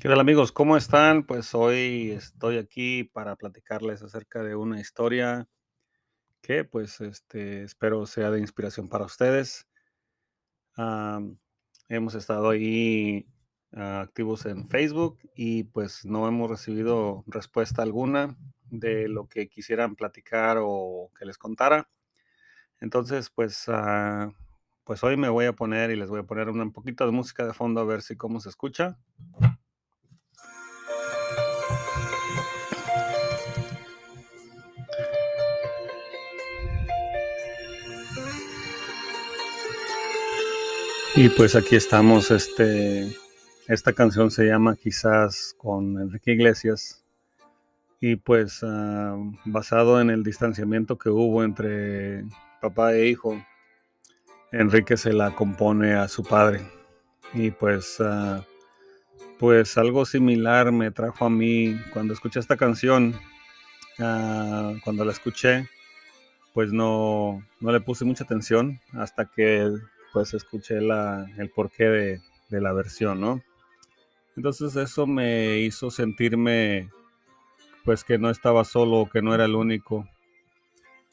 ¿Qué tal amigos? ¿Cómo están? Pues hoy estoy aquí para platicarles acerca de una historia que pues este, espero sea de inspiración para ustedes. Am, hemos estado ahí ah, activos en Facebook y pues no hemos recibido respuesta alguna de lo que quisieran platicar o que les contara. Entonces pues, ah, pues hoy me voy a poner y les voy a poner un poquito de música de fondo a ver si cómo se escucha. Y pues aquí estamos, este, esta canción se llama Quizás con Enrique Iglesias. Y pues ah, basado en el distanciamiento que hubo entre papá e hijo, Enrique se la compone a su padre. Y pues ah, pues algo similar me trajo a mí cuando escuché esta canción, ah, cuando la escuché pues no, no le puse mucha atención hasta que pues escuché la, el porqué de, de la versión, ¿no? Entonces eso me hizo sentirme pues que no estaba solo, que no era el único,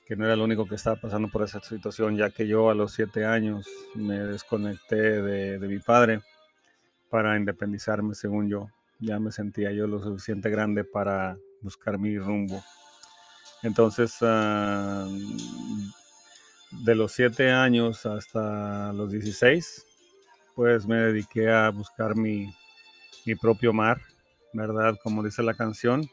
que no era el único que estaba pasando por esa situación, ya que yo a los siete años me desconecté de, de mi padre para independizarme, según yo. Ya me sentía yo lo suficiente grande para buscar mi rumbo. Entonces, uh, de los 7 años hasta los 16, pues me dediqué a buscar mi, mi, propio mar, ¿verdad? Como dice la canción.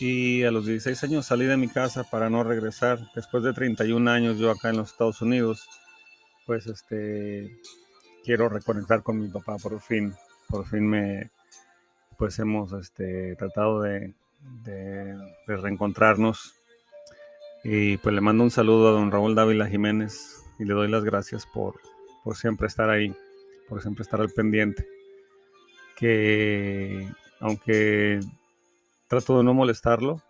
Y a los 16 años salí de mi casa para no regresar. Después de 31 años yo acá en los Estados Unidos, pues este, quiero reconectar con mi papá por fin. Por fin me, pues hemos este, tratado de, de, de reencontrarnos y pues le mando un saludo a don Raúl Dávila Jiménez y le doy las gracias por, por siempre estar ahí, por siempre estar al pendiente. Que aunque trato de no molestarlo,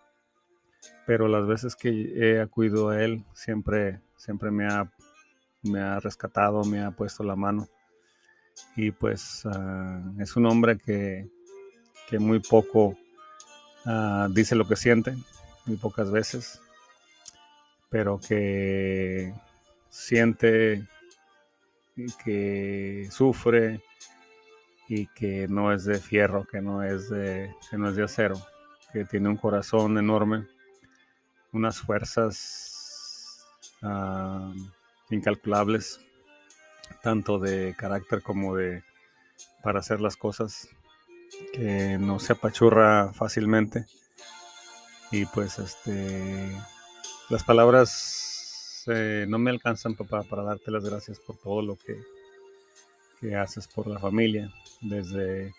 pero las veces que he acudido a él siempre, siempre me ha, me ha rescatado, me ha puesto la mano. Y pues uh, es un hombre que, que muy poco uh, dice lo que siente, muy pocas veces pero que siente que sufre y que no es de fierro, que no es de, que no es de acero, que tiene un corazón enorme, unas fuerzas uh, incalculables, tanto de carácter como de para hacer las cosas, que no se apachurra fácilmente. Y pues este las palabras eh, no me alcanzan, papá, para darte las gracias por todo lo que, que haces por la familia, desde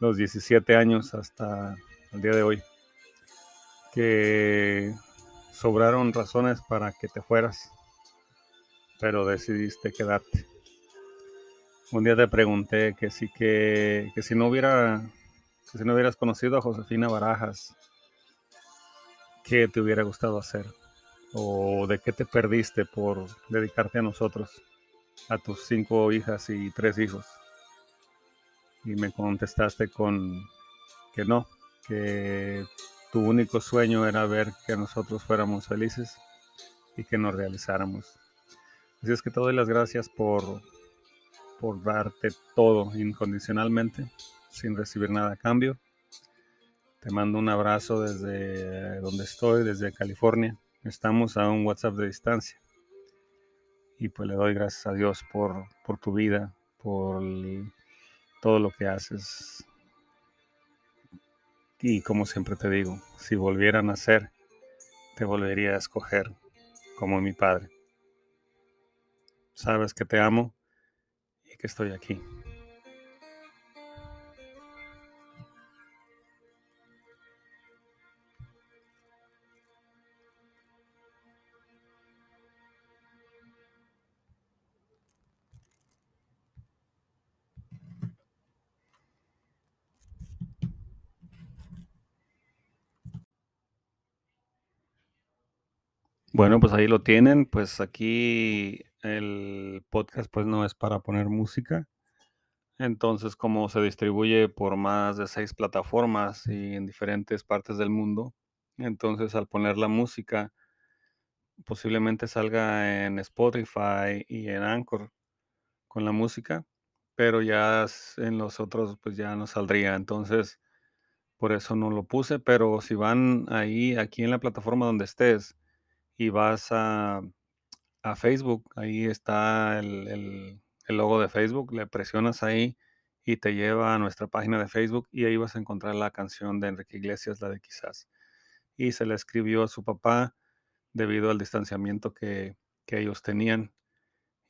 los 17 años hasta el día de hoy. Que sobraron razones para que te fueras, pero decidiste quedarte. Un día te pregunté que si que, que si no hubiera que si no hubieras conocido a Josefina Barajas, ¿qué te hubiera gustado hacer? ¿O de qué te perdiste por dedicarte a nosotros, a tus cinco hijas y tres hijos? Y me contestaste con que no, que tu único sueño era ver que nosotros fuéramos felices y que nos realizáramos. Así es que te doy las gracias por, por darte todo incondicionalmente, sin recibir nada a cambio. Te mando un abrazo desde donde estoy, desde California. Estamos a un WhatsApp de distancia. Y pues le doy gracias a Dios por, por tu vida, por todo lo que haces. Y como siempre te digo, si volviera a nacer, te volvería a escoger como mi padre. Sabes que te amo y que estoy aquí. Bueno, pues ahí lo tienen. Pues aquí el podcast pues no es para poner música. Entonces, como se distribuye por más de 6 plataformas y en diferentes partes del mundo, entonces al poner la música posiblemente salga en Spotify y en Anchor con la música, pero ya en los otros, pues, ya no saldría. Entonces, por eso no lo puse, pero si van ahí, aquí en la plataforma donde estés y vas a a Facebook, ahí está el el logo de Facebook, le presionas ahí y te lleva a nuestra página de Facebook, y ahí vas a encontrar la canción de Enrique Iglesias, la de Quizás. Y se la escribió a su papá debido al distanciamiento que que ellos tenían.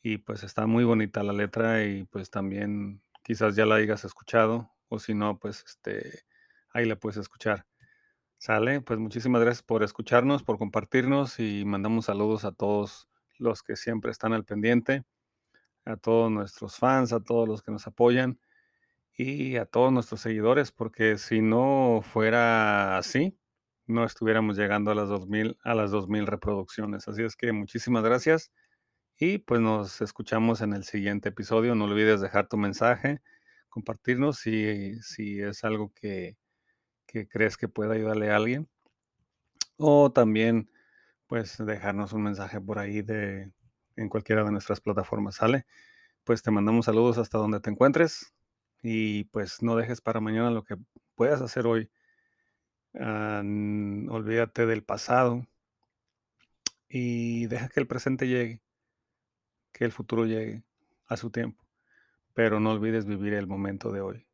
Y, pues, está muy bonita la letra y, pues, también quizás ya la hayas escuchado, o si no, pues, este, ahí la puedes escuchar, ¿sale? Pues, muchísimas gracias por escucharnos, por compartirnos, y mandamos saludos a todos los que siempre están al pendiente, a todos nuestros fans, a todos los que nos apoyan y a todos nuestros seguidores, porque si no fuera así, no estuviéramos llegando a las 2000 a las 2000 reproducciones. Así es que muchísimas gracias y, pues, nos escuchamos en el siguiente episodio. No olvides dejar tu mensaje, compartirnos si si es algo que que crees que pueda ayudarle a alguien. O también, pues, dejarnos un mensaje por ahí de en cualquiera de nuestras plataformas, ¿sale? Pues, te mandamos saludos hasta donde te encuentres y, pues, no dejes para mañana lo que puedas hacer hoy. Ah, olvídate del pasado y deja que el presente llegue. Que el futuro llegue a su tiempo, pero no olvides vivir el momento de hoy.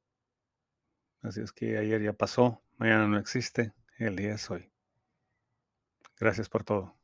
Así es que ayer ya pasó, mañana no existe, el día es hoy. Gracias por todo.